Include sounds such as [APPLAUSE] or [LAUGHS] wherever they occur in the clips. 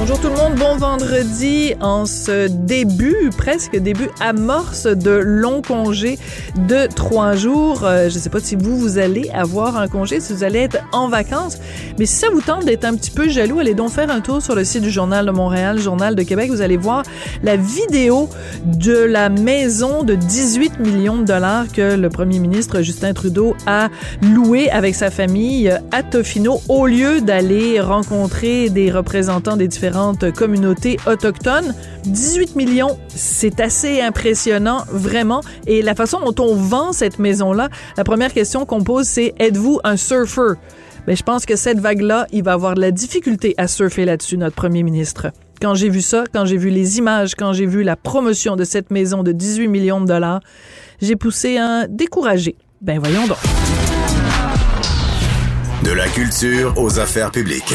Bonjour tout le monde, bon vendredi en ce début, presque début amorce de long congé de trois jours. Euh, je ne sais pas si vous, vous allez avoir un congé, si vous allez être en vacances, mais si ça vous tente d'être un petit peu jaloux, allez donc faire un tour sur le site du Journal de Montréal, Journal de Québec. Vous allez voir la vidéo de la maison de 18 millions de dollars que le premier ministre Justin Trudeau a loué avec sa famille à Tofino au lieu d'aller rencontrer des représentants des différents communautés autochtones. 18 millions, c'est assez impressionnant, vraiment. Et la façon dont on vend cette maison-là, la première question qu'on pose, c'est êtes-vous un surfer? Mais je pense que cette vague-là, il va avoir de la difficulté à surfer là-dessus, notre premier ministre. Quand j'ai vu ça, quand j'ai vu les images, quand j'ai vu la promotion de cette maison de 18 millions de dollars, j'ai poussé un découragé. Ben voyons donc. De la culture aux affaires publiques.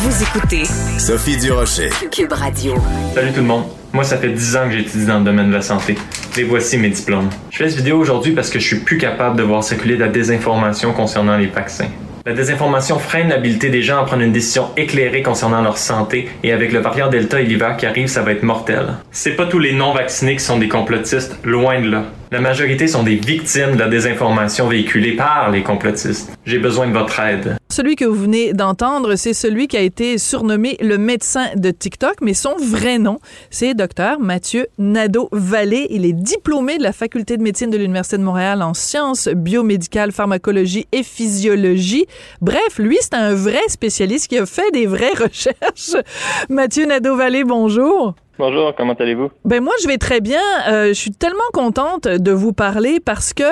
Vous écoutez Sophie Durocher. Cube Radio. Salut tout le monde. Moi, ça fait 10 ans que j'étudie dans le domaine de la santé. Et voici mes diplômes. Je fais cette vidéo aujourd'hui parce que je suis plus capable de voir circuler de la désinformation concernant les vaccins. La désinformation freine l'habilité des gens à prendre une décision éclairée concernant leur santé et avec le variant Delta et l'hiver qui arrive, ça va être mortel. C'est pas tous les non-vaccinés qui sont des complotistes, loin de là. La majorité sont des victimes de la désinformation véhiculée par les complotistes. J'ai besoin de votre aide. Celui que vous venez d'entendre, c'est celui qui a été surnommé le médecin de TikTok, mais son vrai nom, c'est docteur Mathieu Nadeau-Vallée. Il est diplômé de la faculté de médecine de l'Université de Montréal en sciences biomédicales, pharmacologie et physiologie. Bref, lui, c'est un vrai spécialiste qui a fait des vraies [LAUGHS] recherches. Mathieu Nadeau-Vallée, bonjour. Bonjour, comment allez-vous? Ben moi, je vais très bien. Euh, je suis tellement contente de vous parler parce que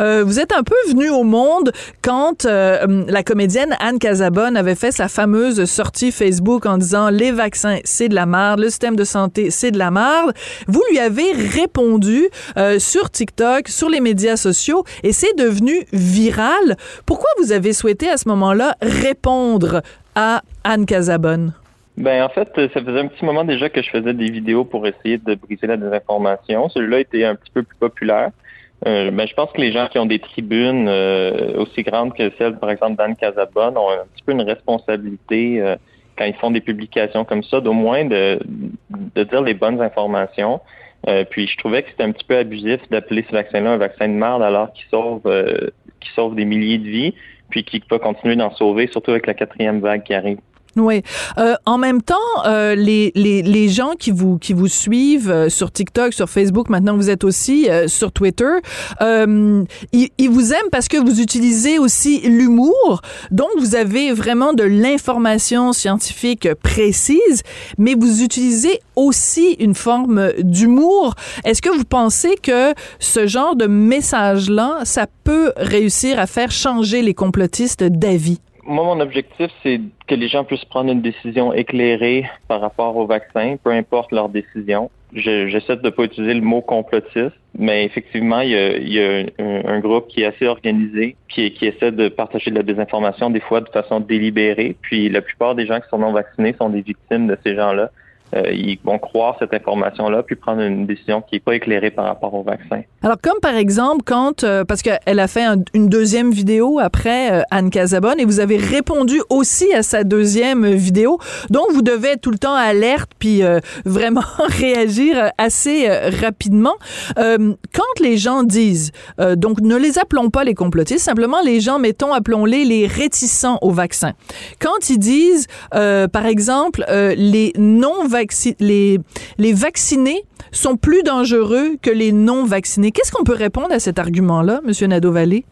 euh, vous êtes un peu venu au monde quand euh, la comédienne Anne Casabonne avait fait sa fameuse sortie Facebook en disant les vaccins, c'est de la merde, le système de santé, c'est de la merde. Vous lui avez répondu sur TikTok, sur les médias sociaux et c'est devenu viral. Pourquoi vous avez souhaité à ce moment-là répondre à Anne Casabonne? Ben en fait, ça faisait un petit moment déjà que je faisais des vidéos pour essayer de briser la désinformation. Celui-là était un petit peu plus populaire. Euh, ben, je pense que les gens qui ont des tribunes euh, aussi grandes que celle, par exemple, d'Anne Casabonne, ont un petit peu une responsabilité euh, quand ils font des publications comme ça, d'au moins de, de dire les bonnes informations. puis je trouvais que c'était un petit peu abusif d'appeler ce vaccin-là un vaccin de merde alors qu'il sauve qui sauve des milliers de vies, puis qui va continuer d'en sauver, surtout avec la quatrième vague qui arrive. Oui. Euh, en même temps, euh, les, les, les, gens qui vous, qui vous suivent euh, sur TikTok, sur Facebook, maintenant vous êtes aussi euh, sur Twitter, euh, ils, ils, vous aiment parce que vous utilisez aussi l'humour. Donc, vous avez vraiment de l'information scientifique précise, mais vous utilisez aussi une forme d'humour. Est-ce que vous pensez que ce genre de message-là, ça peut réussir à faire changer les complotistes d'avis? Moi, mon objectif, c'est que les gens puissent prendre une décision éclairée par rapport au vaccin, peu importe leur décision. J'essaie de ne pas utiliser le mot complotiste, mais effectivement, il y a, un, groupe qui est assez organisé, qui, qui essaie de partager de la désinformation des fois de façon délibérée. Puis la plupart des gens qui sont non vaccinés sont des victimes de ces gens-là. Euh, ils vont croire cette information-là puis prendre une décision qui n'est pas éclairée par rapport au vaccin. Alors, comme par exemple, quand, euh, parce qu'elle a fait une deuxième vidéo après euh, Anne Casabonne et vous avez répondu aussi à sa deuxième vidéo, donc vous devez être tout le temps alerte puis [LAUGHS] vraiment [LAUGHS] réagir assez rapidement. quand les gens disent, donc ne les appelons pas les complotistes, simplement les gens, mettons, appelons-les les réticents au vaccin. Quand ils disent, par exemple, les non-vaccinés, les, vaccinés sont plus dangereux que les non-vaccinés. Qu'est-ce qu'on peut répondre à cet argument-là, M. Nadeau-Vallée?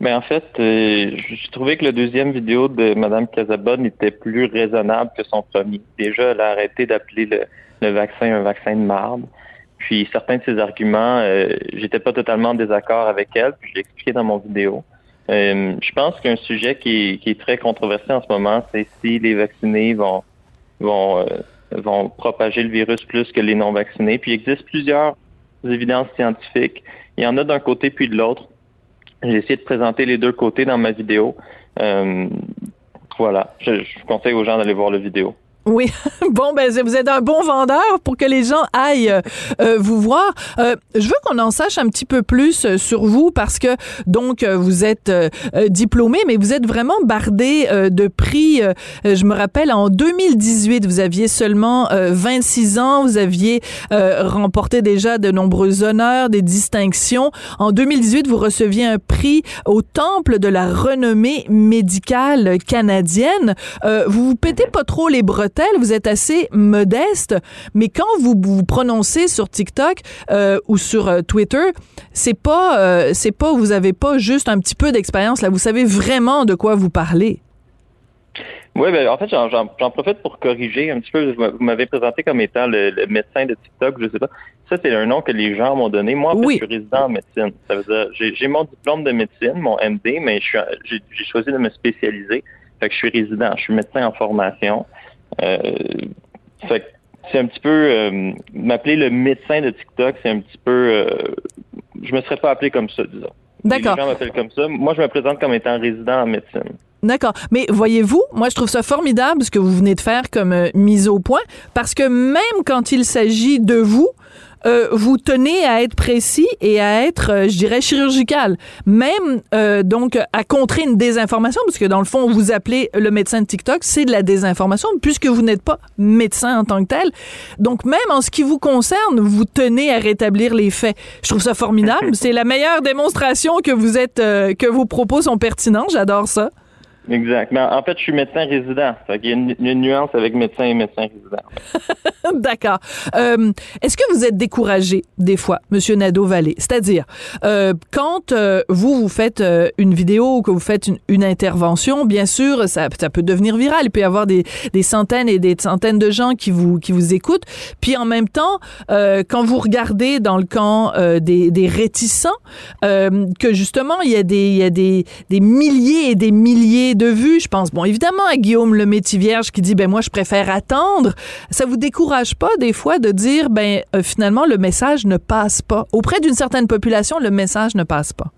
Mais en fait, euh, j'ai trouvé que la deuxième vidéo de Mme Casabonne était plus raisonnable que son premier. Déjà, elle a arrêté d'appeler le, le vaccin un vaccin de marde. Puis certains de ses arguments, euh, j'étais pas totalement en désaccord avec elle, puis je l'ai expliqué dans mon vidéo. Euh, je pense qu'un sujet qui qui est, très controversé en ce moment, c'est si les vaccinés vont vont euh, vont propager le virus plus que les non vaccinés. Puis il existe plusieurs évidences scientifiques. Il y en a d'un côté puis de l'autre. J'ai essayé de présenter les deux côtés dans ma vidéo. Euh, voilà. Je, je conseille aux gens d'aller voir la vidéo. Oui, [LAUGHS] bon, ben vous êtes un bon vendeur pour que les gens aillent euh, euh vous voir. Euh, je veux qu'on en sache un petit peu plus euh, sur vous parce que donc vous êtes diplômé, mais vous êtes vraiment bardé de prix. je me rappelle en 2018, vous aviez seulement 26 ans, vous aviez remporté déjà de nombreux honneurs, des distinctions. En 2018, vous receviez un prix au Temple de la renommée médicale canadienne. vous vous pétez pas trop les vous êtes assez modeste, mais quand vous vous prononcez sur TikTok euh, ou sur euh, Twitter, c'est pas, euh, c'est pas, vous avez pas juste un petit peu d'expérience là, vous savez vraiment de quoi vous parlez. Oui, ben, en fait, j'en profite pour corriger un petit peu. Vous m'avez présenté comme étant le, médecin de TikTok, je sais pas. Ça, c'est un nom que les gens m'ont donné. Moi, en fait, je suis résident en médecine. Ça veut dire, j'ai mon diplôme de médecine, mon MD, mais j'ai choisi de me spécialiser. Fait que je suis résident, je suis médecin en formation. Euh, c'est un petit peu euh, m'appeler le médecin de TikTok, c'est un petit peu euh, je me serais pas appelé comme ça, disons. D'accord. Les gens m'appellent comme ça. Moi, je me présente comme étant résident en médecine. D'accord. Mais voyez-vous, moi, je trouve ça formidable ce que vous venez de faire comme mise au point, parce que même quand il s'agit de vous, euh, vous tenez à être précis et à être, euh, je dirais, chirurgical. Même, euh, donc, à contrer une désinformation, parce que dans le fond, vous appelez le médecin de TikTok, c'est de la désinformation, puisque vous n'êtes pas médecin en tant que tel. Donc, même en ce qui vous concerne, vous tenez à rétablir les faits. Je trouve ça formidable. [LAUGHS] c'est la meilleure démonstration que vous êtes, que vos propos sont pertinents. J'adore ça. Exact. Mais en fait, je suis médecin résident. Il y a une, nuance avec médecin et médecin résident. [LAUGHS] D'accord. Euh, Est-ce que vous êtes découragé des fois, Monsieur Nadeau-Vallée? C'est-à-dire, euh, quand euh, vous, vous faites une vidéo ou que vous faites une, intervention, bien sûr, ça, peut devenir viral. Il peut y avoir des, des, centaines et des centaines de gens qui vous, qui vous écoutent. Puis en même temps, quand vous regardez dans le camp des, des, réticents, que justement, il y a, des, il y a des, des milliers et des milliers de vue. Je pense, bon, évidemment, à Guillaume le métier vierge qui dit, ben moi, je préfère attendre. Ça vous décourage pas des fois de dire, ben euh, finalement, le message ne passe pas? Auprès d'une certaine population, le message ne passe pas.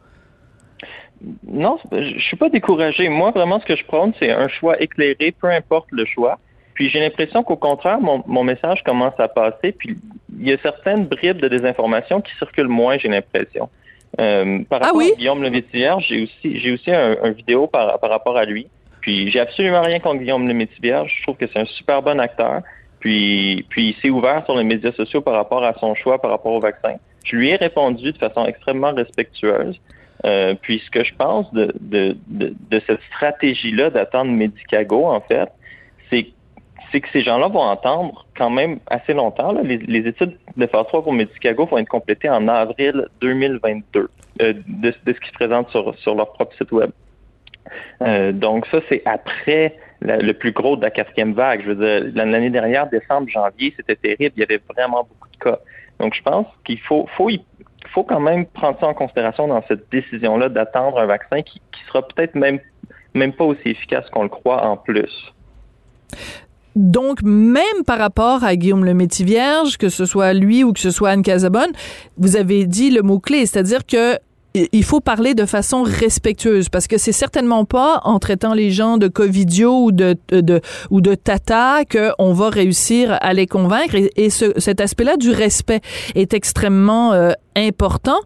Non, je suis pas découragé. Moi, vraiment, ce que je prône, c'est un choix éclairé, peu importe le choix. Puis j'ai l'impression qu'au contraire, mon, mon, message commence à passer. Puis il y a certaines bribes de désinformation qui circulent moins, j'ai l'impression. Euh, par ah rapport à Guillaume le Vierge, j'ai aussi j'ai aussi un, un vidéo par, par rapport à lui. Puis j'ai absolument rien contre Guillaume le Vierge. Je trouve que c'est un super bon acteur. Puis puis il s'est ouvert sur les médias sociaux par rapport à son choix par rapport au vaccin. Je lui ai répondu de façon extrêmement respectueuse. Euh, puis ce que je pense de, de, de, de cette stratégie-là d'attendre Medicago, en fait, c'est c'est que ces gens-là vont entendre quand même assez longtemps. Les, études de phase 3 pour Medicago vont être complétées en avril 2022 euh, de, ce qui se présente sur, leur propre site web. Euh, donc ça, c'est après le plus gros de la quatrième vague. Je veux dire, l'année dernière, décembre, janvier, c'était terrible. Il y avait vraiment beaucoup de cas. Donc je pense qu'il faut, faut, il faut quand même prendre ça en considération dans cette décision-là d'attendre un vaccin qui, qui sera peut-être même, même pas aussi efficace qu'on le croit en plus. Donc, même par rapport à Guillaume le Métis-Vierge, que ce soit lui ou que ce soit Anne Casabonne, vous avez dit le mot-clé, c'est-à-dire que il faut parler de façon respectueuse parce que c'est certainement pas en traitant les gens de covidio ou de, de ou de tata qu'on va réussir à les convaincre. Et, et ce, cet aspect-là du respect est extrêmement euh, important.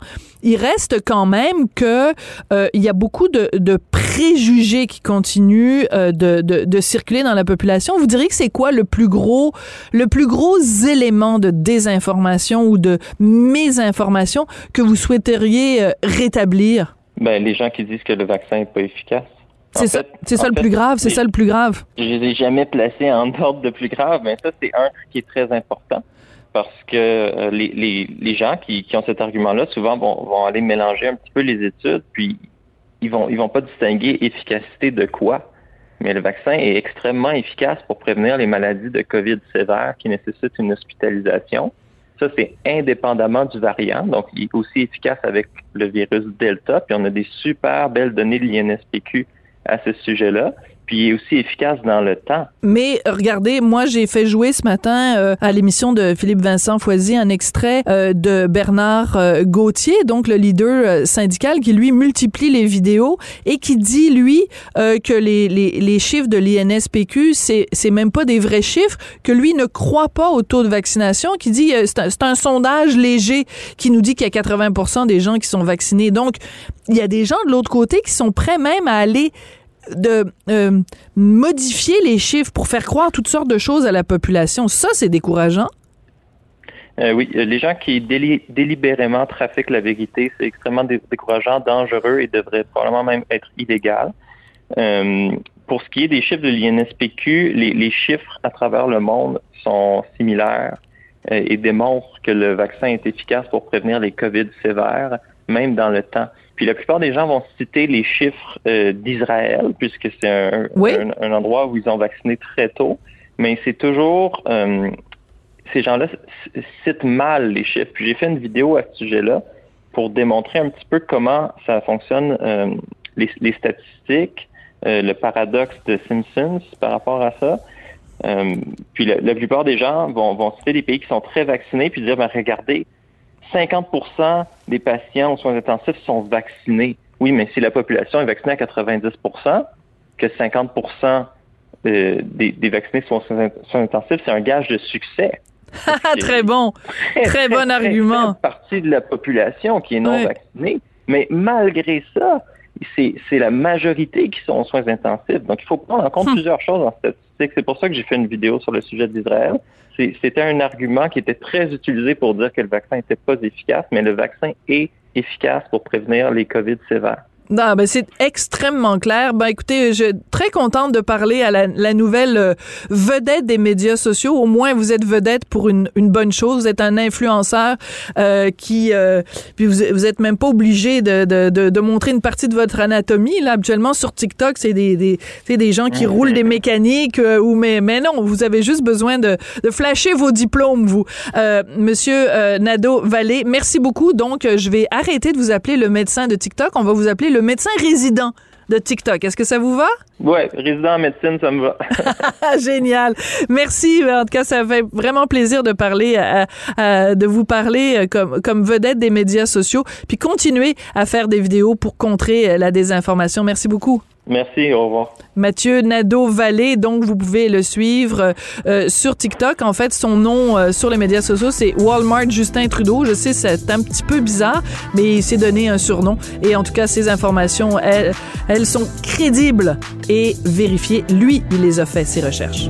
Il reste quand même que euh, il y a beaucoup de, de préjugés qui continuent euh, de, de, de, circuler dans la population. Vous diriez que c'est quoi le plus gros le plus gros élément de désinformation ou de mésinformation que vous souhaiteriez euh, rétablir? Ben les gens qui disent que le vaccin n'est pas efficace. C'est ça, c'est ça le plus grave, c'est ça le plus grave. Je les ai jamais placés en [LAUGHS] ordre de plus grave, mais ça c'est un qui est très important parce que euh, les, gens qui, ont cet argument-là, souvent vont, aller mélanger un petit peu les études, puis ils vont vont pas distinguer efficacité de quoi. Mais le vaccin est extrêmement efficace pour prévenir les maladies de COVID sévères qui nécessitent une hospitalisation. Ça, c'est indépendamment du variant. Donc, il est aussi efficace avec le virus Delta. Puis, on a des super belles données de l'INSPQ à ce sujet-là puis aussi efficace dans le temps. Mais regardez, moi j'ai fait jouer ce matin euh, à l'émission de Philippe Vincent Foisy un extrait euh, de Bernard euh, Gauthier, donc le leader syndical qui lui multiplie les vidéos et qui dit lui que les, les, les, chiffres de l'INSPQ c'est c'est même pas des vrais chiffres, que lui ne croit pas au taux de vaccination, qui dit c'est un, un, sondage léger qui nous dit qu'il y a 80% des gens qui sont vaccinés. Donc il y a des gens de l'autre côté qui sont prêts même à aller de euh, modifier les chiffres pour faire croire toutes sortes de choses à la population. Ça, c'est décourageant. Euh, oui, euh, les gens qui délibérément trafiquent la vérité, c'est extrêmement décourageant, dangereux et devrait probablement même être illégal. pour ce qui est des chiffres de l'INSPQ, les, les, chiffres à travers le monde sont similaires et démontrent que le vaccin est efficace pour prévenir les COVID sévères, même dans le temps. Puis la plupart des gens vont citer les chiffres euh, d'Israël, puisque c'est un, un, endroit où ils ont vacciné très tôt. Mais c'est toujours euh, ces gens-là citent mal les chiffres. Puis j'ai fait une vidéo à ce sujet-là pour démontrer un petit peu comment ça fonctionne euh, les, les, statistiques, le paradoxe de Simpsons par rapport à ça. puis la, la, plupart des gens vont, vont citer des pays qui sont très vaccinés puis dire ben regardez 50% des patients aux soins intensifs sont vaccinés. Oui, mais si la population est vaccinée à 90% que 50 euh, des, des, vaccinés sont aux soins intensifs, c'est un gage de succès. très bon. Très, bon argument. Très partie de la population qui est non vaccinée. Mais malgré ça, c'est la majorité qui sont aux soins intensifs. Donc, il faut prendre en compte hmm. plusieurs choses en statistique. C'est pour ça que j'ai fait une vidéo sur le sujet d'Israël c'était un argument qui était très utilisé pour dire que le vaccin n'était pas efficace, mais le vaccin est efficace pour prévenir les COVID sévères. Non, ben c'est extrêmement clair. Ben écoutez, je suis très contente de parler à la, la nouvelle euh, vedette des médias sociaux. Au moins, vous êtes vedette pour une, une bonne chose. Vous êtes un influenceur euh, qui, euh, puis vous, vous êtes même pas obligé de, de, de, de, montrer une partie de votre anatomie. Là, habituellement sur TikTok, c'est des, des, des gens qui roulent des mécaniques euh, ou mais mais non, vous avez juste besoin de, de flasher vos diplômes, vous, euh, Monsieur Nado Vallée. Merci beaucoup. Donc, je vais arrêter de vous appeler le médecin de TikTok. On va vous appeler le le médecin résident de TikTok. Est-ce que ça vous va? [LAUGHS] Oui, résident en médecine, ça me va. [LAUGHS] Génial. Merci. En tout cas, ça fait vraiment plaisir de parler, de vous parler euh, comme, comme vedette des médias sociaux, puis continuer à faire des vidéos pour contrer euh, la désinformation. Merci beaucoup. Merci, au revoir. Mathieu Nadeau-Vallée, donc vous pouvez le suivre euh, sur TikTok. En fait, son nom euh, sur les médias sociaux, c'est Walmart Justin Trudeau. Je sais, c'est un petit peu bizarre, mais il s'est donné un surnom. Et en tout cas, ces informations, elles, elles sont crédibles et vérifiées. Lui, il les a fait, ces recherches.